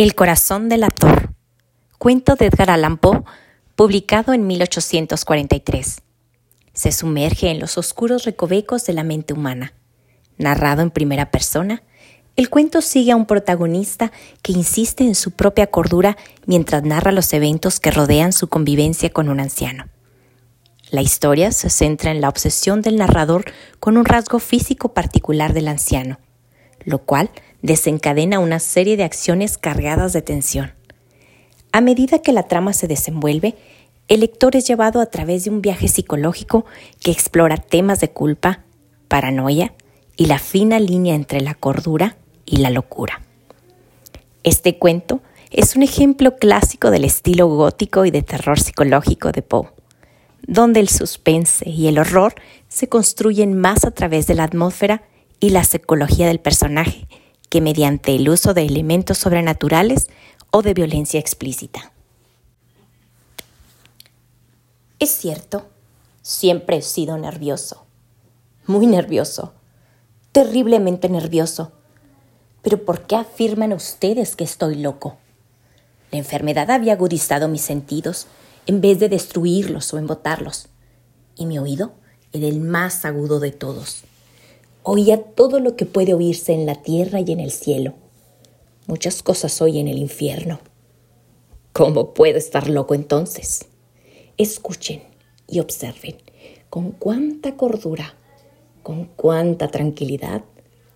El corazón del actor. Cuento de Edgar Allan Poe, publicado en 1843. Se sumerge en los oscuros recovecos de la mente humana. Narrado en primera persona, el cuento sigue a un protagonista que insiste en su propia cordura mientras narra los eventos que rodean su convivencia con un anciano. La historia se centra en la obsesión del narrador con un rasgo físico particular del anciano, lo cual desencadena una serie de acciones cargadas de tensión. A medida que la trama se desenvuelve, el lector es llevado a través de un viaje psicológico que explora temas de culpa, paranoia y la fina línea entre la cordura y la locura. Este cuento es un ejemplo clásico del estilo gótico y de terror psicológico de Poe, donde el suspense y el horror se construyen más a través de la atmósfera y la psicología del personaje que mediante el uso de elementos sobrenaturales o de violencia explícita. Es cierto, siempre he sido nervioso, muy nervioso, terriblemente nervioso pero ¿por qué afirman ustedes que estoy loco? La enfermedad había agudizado mis sentidos en vez de destruirlos o embotarlos. Y mi oído era el más agudo de todos. Oía todo lo que puede oírse en la tierra y en el cielo. Muchas cosas oí en el infierno. ¿Cómo puedo estar loco entonces? Escuchen y observen con cuánta cordura, con cuánta tranquilidad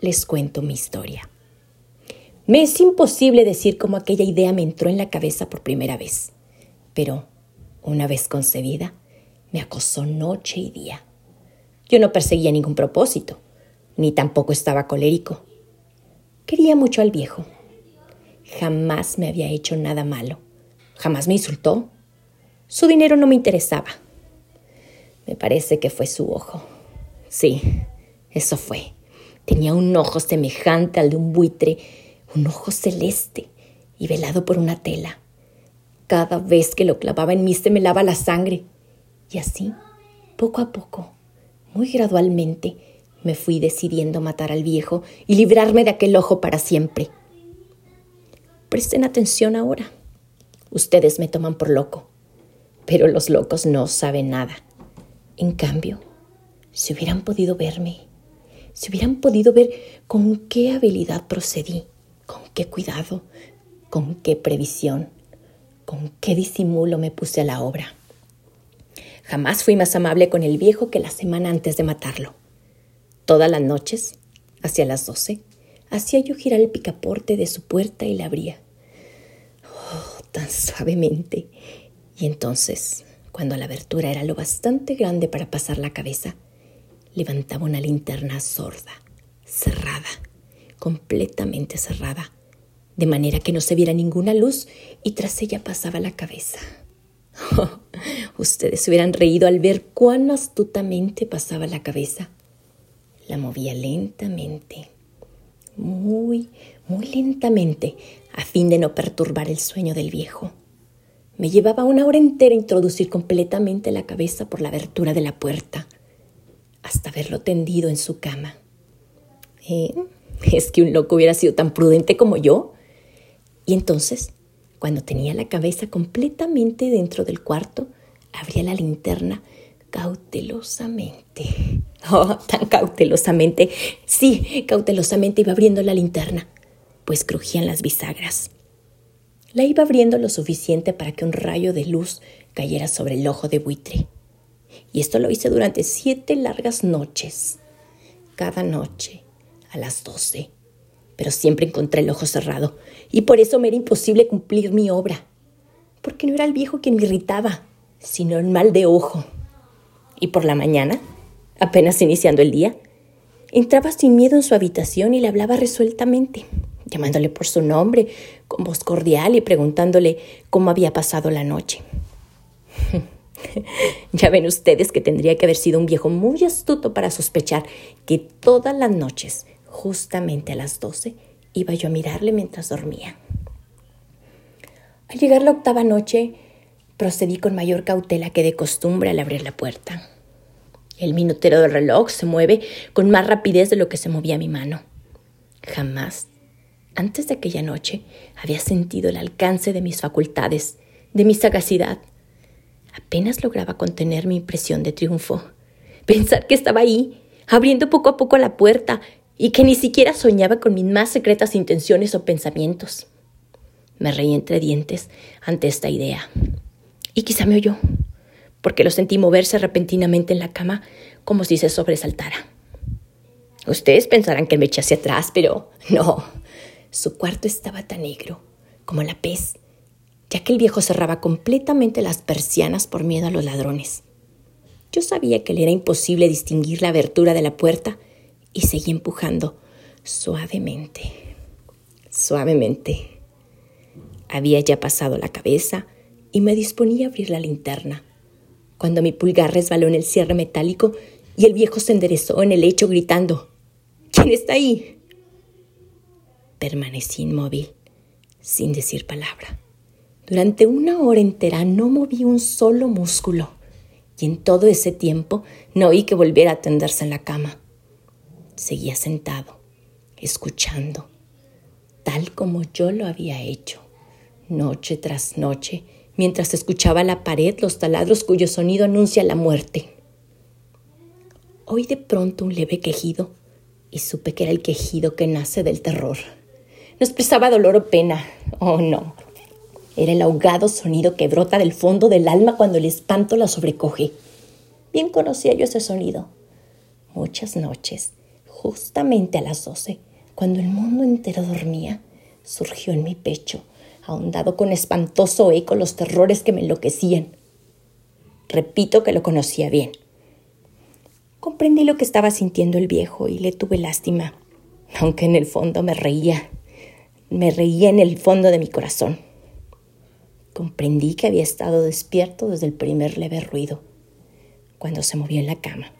les cuento mi historia. Me es imposible decir cómo aquella idea me entró en la cabeza por primera vez, pero una vez concebida, me acosó noche y día. Yo no perseguía ningún propósito, ni tampoco estaba colérico. Quería mucho al viejo. Jamás me había hecho nada malo, jamás me insultó. Su dinero no me interesaba. Me parece que fue su ojo. Sí, eso fue. Tenía un ojo semejante al de un buitre un ojo celeste y velado por una tela. Cada vez que lo clavaba en mí se me lava la sangre. Y así, poco a poco, muy gradualmente, me fui decidiendo matar al viejo y librarme de aquel ojo para siempre. Presten atención ahora. Ustedes me toman por loco, pero los locos no saben nada. En cambio, si hubieran podido verme, si hubieran podido ver con qué habilidad procedí, con qué cuidado, con qué previsión, con qué disimulo me puse a la obra. Jamás fui más amable con el viejo que la semana antes de matarlo. Todas las noches, hacia las doce, hacía yo girar el picaporte de su puerta y la abría. Oh, tan suavemente. Y entonces, cuando la abertura era lo bastante grande para pasar la cabeza, levantaba una linterna sorda, cerrada, completamente cerrada, de manera que no se viera ninguna luz y tras ella pasaba la cabeza. ustedes se hubieran reído al ver cuán astutamente pasaba la cabeza. La movía lentamente, muy, muy lentamente, a fin de no perturbar el sueño del viejo. Me llevaba una hora entera introducir completamente la cabeza por la abertura de la puerta, hasta verlo tendido en su cama. ¿Eh? ¿Es que un loco hubiera sido tan prudente como yo? Y entonces, cuando tenía la cabeza completamente dentro del cuarto, abría la linterna cautelosamente. Oh, tan cautelosamente. Sí, cautelosamente iba abriendo la linterna, pues crujían las bisagras. La iba abriendo lo suficiente para que un rayo de luz cayera sobre el ojo de buitre. Y esto lo hice durante siete largas noches. Cada noche, a las doce, pero siempre encontré el ojo cerrado y por eso me era imposible cumplir mi obra, porque no era el viejo quien me irritaba, sino el mal de ojo. Y por la mañana, apenas iniciando el día, entraba sin miedo en su habitación y le hablaba resueltamente, llamándole por su nombre, con voz cordial y preguntándole cómo había pasado la noche. ya ven ustedes que tendría que haber sido un viejo muy astuto para sospechar que todas las noches Justamente a las doce iba yo a mirarle mientras dormía. Al llegar la octava noche, procedí con mayor cautela que de costumbre al abrir la puerta. El minutero del reloj se mueve con más rapidez de lo que se movía mi mano. Jamás, Antes de aquella noche había sentido el alcance de mis facultades, de mi sagacidad. Apenas lograba contener mi impresión de triunfo. Pensar que estaba ahí, abriendo poco a poco la puerta, y que ni siquiera soñaba con mis más secretas intenciones o pensamientos. Me reí entre dientes ante esta idea. Y quizá me oyó, porque lo sentí moverse repentinamente en la cama como si se sobresaltara. Ustedes pensarán que me eché atrás, pero no. Su cuarto estaba tan negro como la pez, ya que el viejo cerraba completamente las persianas por miedo a los ladrones. Yo sabía que le era imposible distinguir la abertura de la puerta y seguí empujando suavemente, suavemente. Había ya pasado la cabeza y me disponía a abrir la linterna, cuando mi pulgar resbaló en el cierre metálico y el viejo se enderezó en el lecho gritando ¿Quién está ahí? Permanecí inmóvil, sin decir palabra. Durante una hora entera no moví un solo músculo y en todo ese tiempo no oí que volviera a tenderse en la cama. Seguía sentado, escuchando, tal como yo lo había hecho, noche tras noche, mientras escuchaba la pared los taladros cuyo sonido anuncia la muerte. Oí de pronto un leve quejido y supe que era el quejido que nace del terror. No expresaba dolor o pena. Oh, no. Era el ahogado sonido que brota del fondo del alma cuando el espanto la sobrecoge. Bien conocía yo ese sonido. Muchas noches, justamente a las doce, cuando el mundo entero dormía, surgió en mi pecho, ahondado con espantoso eco los terrores que me enloquecían. Repito que lo conocía bien. Comprendí lo que estaba sintiendo el viejo y le tuve lástima, aunque en el fondo me reía me reía en el fondo de mi corazón. Comprendí que había estado despierto desde el primer leve ruido, cuando se movió en la cama.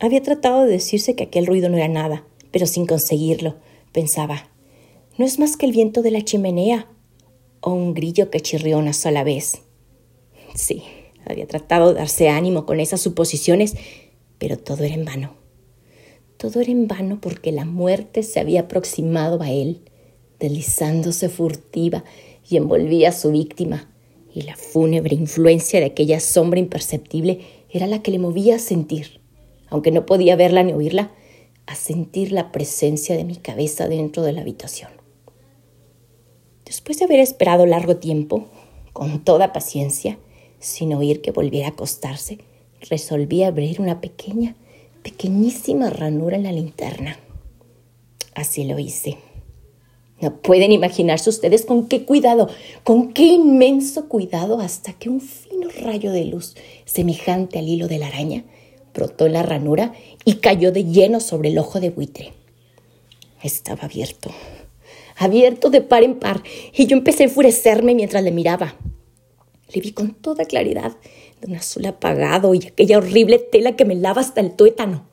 Había tratado de decirse que aquel ruido no era nada, pero sin conseguirlo, pensaba, no es más que el viento de la chimenea o un grillo que chirrió una sola vez. Sí, había tratado de darse ánimo con esas suposiciones, pero todo era en vano. Todo era en vano porque la muerte se había aproximado a él deslizándose furtiva y envolvía a su víctima, y la fúnebre influencia de aquella sombra imperceptible era la que le movía a sentir, aunque no podía verla ni oírla, a sentir la presencia de mi cabeza dentro de la habitación. Después de haber esperado largo tiempo, con toda paciencia, sin oír que volviera a acostarse, resolví abrir una pequeña, pequeñísima ranura en la linterna. Así lo hice. No pueden imaginarse ustedes con qué cuidado, con qué inmenso cuidado, hasta que un fino rayo de luz, semejante al hilo de la araña, brotó en la ranura y cayó de lleno sobre el ojo de buitre. Estaba abierto, abierto de par en par, y yo empecé a enfurecerme mientras le miraba. Le vi con toda claridad de un azul apagado y aquella horrible tela que me lava hasta el tuétano.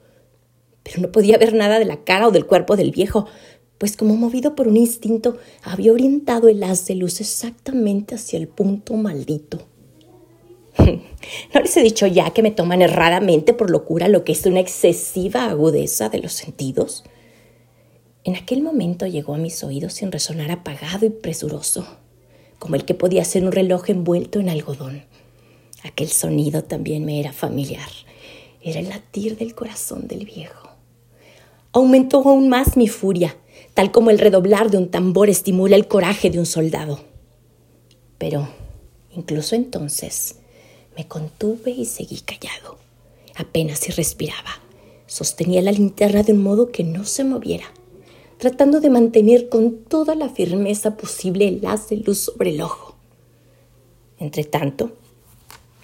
Pero no podía ver nada de la cara o del cuerpo del viejo, pues como movido por un instinto había orientado el haz de luz exactamente hacia el punto maldito. ¿No les he dicho ya que me toman erradamente por locura lo que es una excesiva agudeza de los sentidos? En aquel momento llegó a mis oídos sin resonar apagado y presuroso, como el que podía ser un reloj envuelto en algodón. Aquel sonido también me era familiar. Era el latir del corazón del viejo. Aumentó aún más mi furia tal como el redoblar de un tambor estimula el coraje de un soldado. Pero, incluso entonces, me contuve y seguí callado. Apenas si respiraba. Sostenía la linterna de un modo que no se moviera, tratando de mantener con toda la firmeza posible el haz de luz sobre el ojo. Entretanto,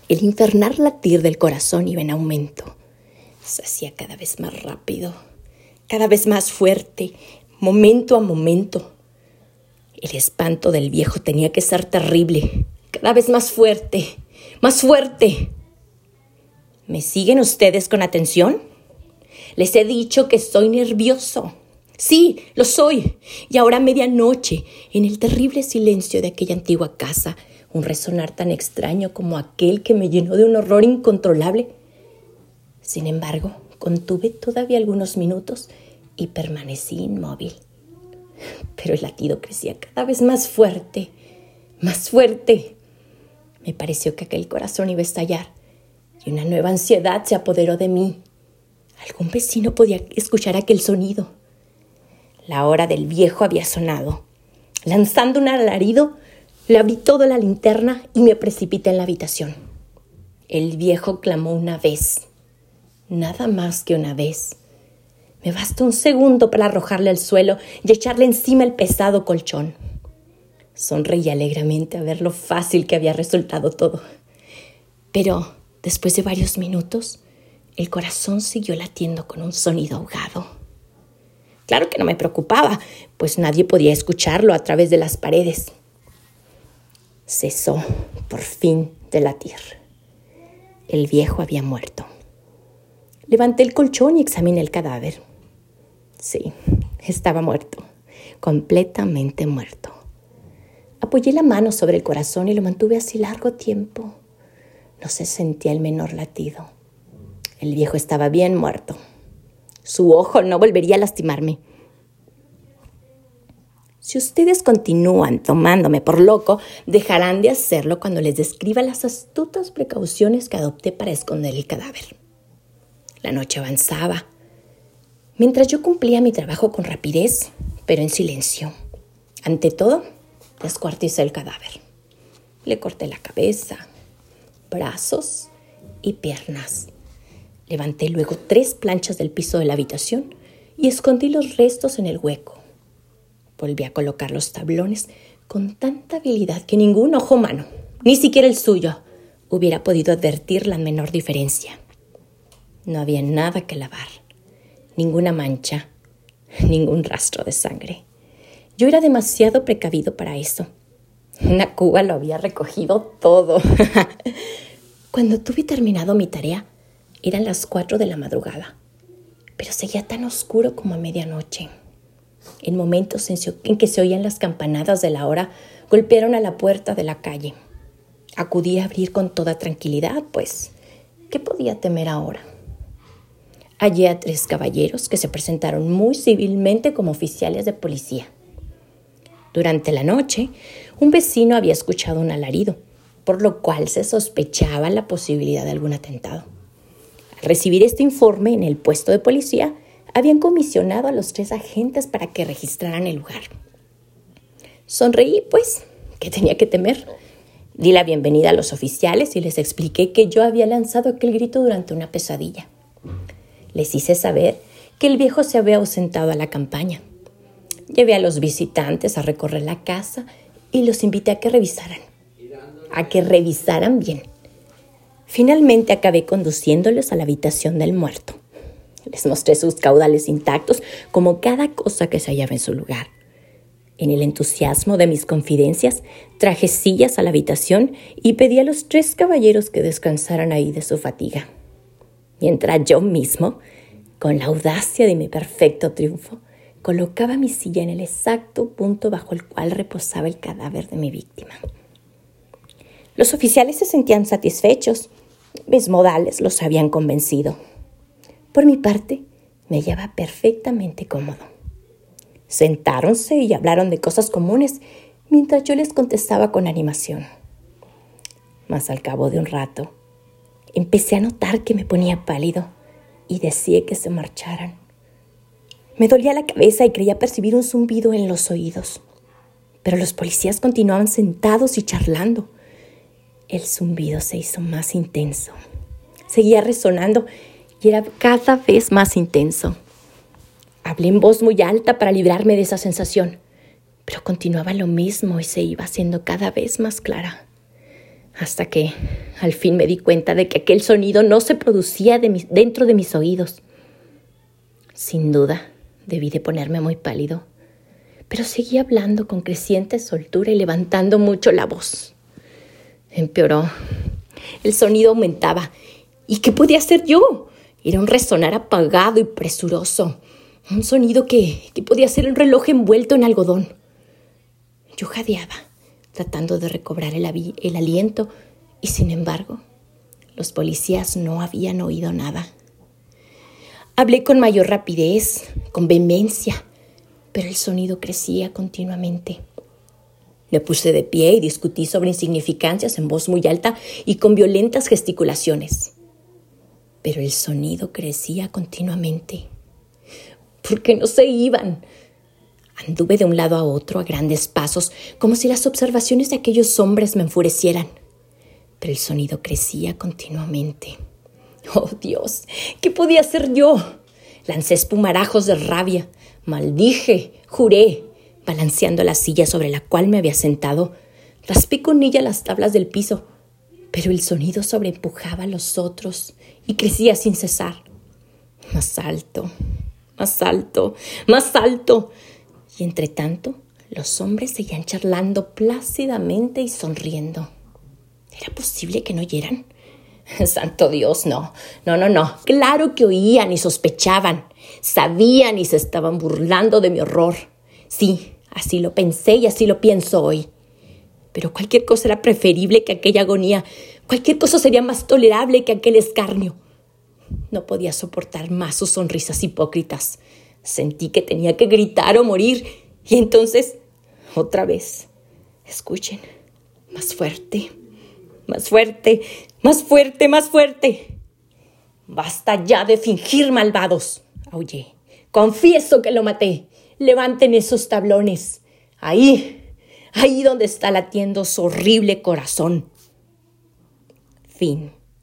el infernal latir del corazón iba en aumento. Se hacía cada vez más rápido, cada vez más fuerte, momento a momento. El espanto del viejo tenía que ser terrible, cada vez más fuerte, más fuerte. ¿Me siguen ustedes con atención? Les he dicho que estoy nervioso. Sí, lo soy. Y ahora a medianoche, en el terrible silencio de aquella antigua casa, un resonar tan extraño como aquel que me llenó de un horror incontrolable. Sin embargo, contuve todavía algunos minutos y permanecí inmóvil. Pero el latido crecía cada vez más fuerte, más fuerte. Me pareció que aquel corazón iba a estallar y una nueva ansiedad se apoderó de mí. Algún vecino podía escuchar aquel sonido. La hora del viejo había sonado. Lanzando un alarido, le abrí toda la linterna y me precipité en la habitación. El viejo clamó una vez, nada más que una vez. Me bastó un segundo para arrojarle al suelo y echarle encima el pesado colchón. Sonreí alegremente a ver lo fácil que había resultado todo. Pero después de varios minutos, el corazón siguió latiendo con un sonido ahogado. Claro que no me preocupaba, pues nadie podía escucharlo a través de las paredes. Cesó por fin de latir. El viejo había muerto. Levanté el colchón y examiné el cadáver. Sí, estaba muerto, completamente muerto. Apoyé la mano sobre el corazón y lo mantuve así largo tiempo. No se sentía el menor latido. El viejo estaba bien muerto. Su ojo no volvería a lastimarme. Si ustedes continúan tomándome por loco, dejarán de hacerlo cuando les describa las astutas precauciones que adopté para esconder el cadáver. La noche avanzaba. Mientras yo cumplía mi trabajo con rapidez, pero en silencio. Ante todo, descuarticé el cadáver. Le corté la cabeza, brazos y piernas. Levanté luego tres planchas del piso de la habitación y escondí los restos en el hueco. Volví a colocar los tablones con tanta habilidad que ningún ojo humano, ni siquiera el suyo, hubiera podido advertir la menor diferencia. No había nada que lavar, ninguna mancha, ningún rastro de sangre. Yo era demasiado precavido para eso. Una cuba lo había recogido todo. Cuando tuve terminado mi tarea, eran las cuatro de la madrugada, pero seguía tan oscuro como a medianoche. En momentos en que se oían las campanadas de la hora, golpearon a la puerta de la calle. Acudí a abrir con toda tranquilidad, pues, ¿qué podía temer ahora? Hallé a tres caballeros que se presentaron muy civilmente como oficiales de policía. Durante la noche, un vecino había escuchado un alarido, por lo cual se sospechaba la posibilidad de algún atentado. Recibir este informe en el puesto de policía, habían comisionado a los tres agentes para que registraran el lugar. Sonreí, pues, que tenía que temer. Di la bienvenida a los oficiales y les expliqué que yo había lanzado aquel grito durante una pesadilla. Les hice saber que el viejo se había ausentado a la campaña. Llevé a los visitantes a recorrer la casa y los invité a que revisaran. A que revisaran bien. Finalmente acabé conduciéndolos a la habitación del muerto. Les mostré sus caudales intactos, como cada cosa que se hallaba en su lugar. En el entusiasmo de mis confidencias, traje sillas a la habitación y pedí a los tres caballeros que descansaran ahí de su fatiga. Mientras yo mismo, con la audacia de mi perfecto triunfo, colocaba mi silla en el exacto punto bajo el cual reposaba el cadáver de mi víctima. Los oficiales se sentían satisfechos. Mis modales los habían convencido. Por mi parte, me hallaba perfectamente cómodo. Sentáronse y hablaron de cosas comunes mientras yo les contestaba con animación. Mas al cabo de un rato, empecé a notar que me ponía pálido y deseé que se marcharan. Me dolía la cabeza y creía percibir un zumbido en los oídos. Pero los policías continuaban sentados y charlando. El zumbido se hizo más intenso. Seguía resonando y era cada vez más intenso. Hablé en voz muy alta para librarme de esa sensación, pero continuaba lo mismo y se iba haciendo cada vez más clara. Hasta que al fin me di cuenta de que aquel sonido no se producía dentro de mis oídos. Sin duda, debí de ponerme muy pálido, pero seguí hablando con creciente soltura y levantando mucho la voz. Empeoró. El sonido aumentaba. ¿Y qué podía hacer yo? Era un resonar apagado y presuroso, un sonido que, podía ser un reloj envuelto en algodón. Yo jadeaba, tratando de recobrar el, el aliento, y sin embargo, los policías no habían oído nada. Hablé con mayor rapidez, con vehemencia, pero el sonido crecía continuamente. Me puse de pie y discutí sobre insignificancias en voz muy alta y con violentas gesticulaciones. Pero el sonido crecía continuamente. ¿Por qué no se iban? Anduve de un lado a otro a grandes pasos, como si las observaciones de aquellos hombres me enfurecieran. Pero el sonido crecía continuamente. Oh Dios, ¿qué podía hacer yo? Lancé espumarajos de rabia, maldije, juré, balanceando la silla sobre la cual me había sentado. Raspé con ella las tablas del piso, pero el sonido sobreempujaba a los otros y crecía sin cesar. Más alto, más alto, más alto. Y entre tanto, los hombres seguían charlando plácidamente y sonriendo. ¿Era posible que no oyeran? Santo Dios, no, no, no, no. Claro que oían y sospechaban, sabían y se estaban burlando de mi horror. Sí, así lo pensé y así lo pienso hoy. Pero cualquier cosa era preferible que aquella agonía, cualquier cosa sería más tolerable que aquel escarnio. No podía soportar más sus sonrisas hipócritas. Sentí que tenía que gritar o morir. Y entonces, otra vez, escuchen, más fuerte, más fuerte, más fuerte, más fuerte. Basta ya de fingir malvados, aullé. Confieso que lo maté. Levanten esos tablones. Ahí, ahí donde está latiendo su horrible corazón. Fin.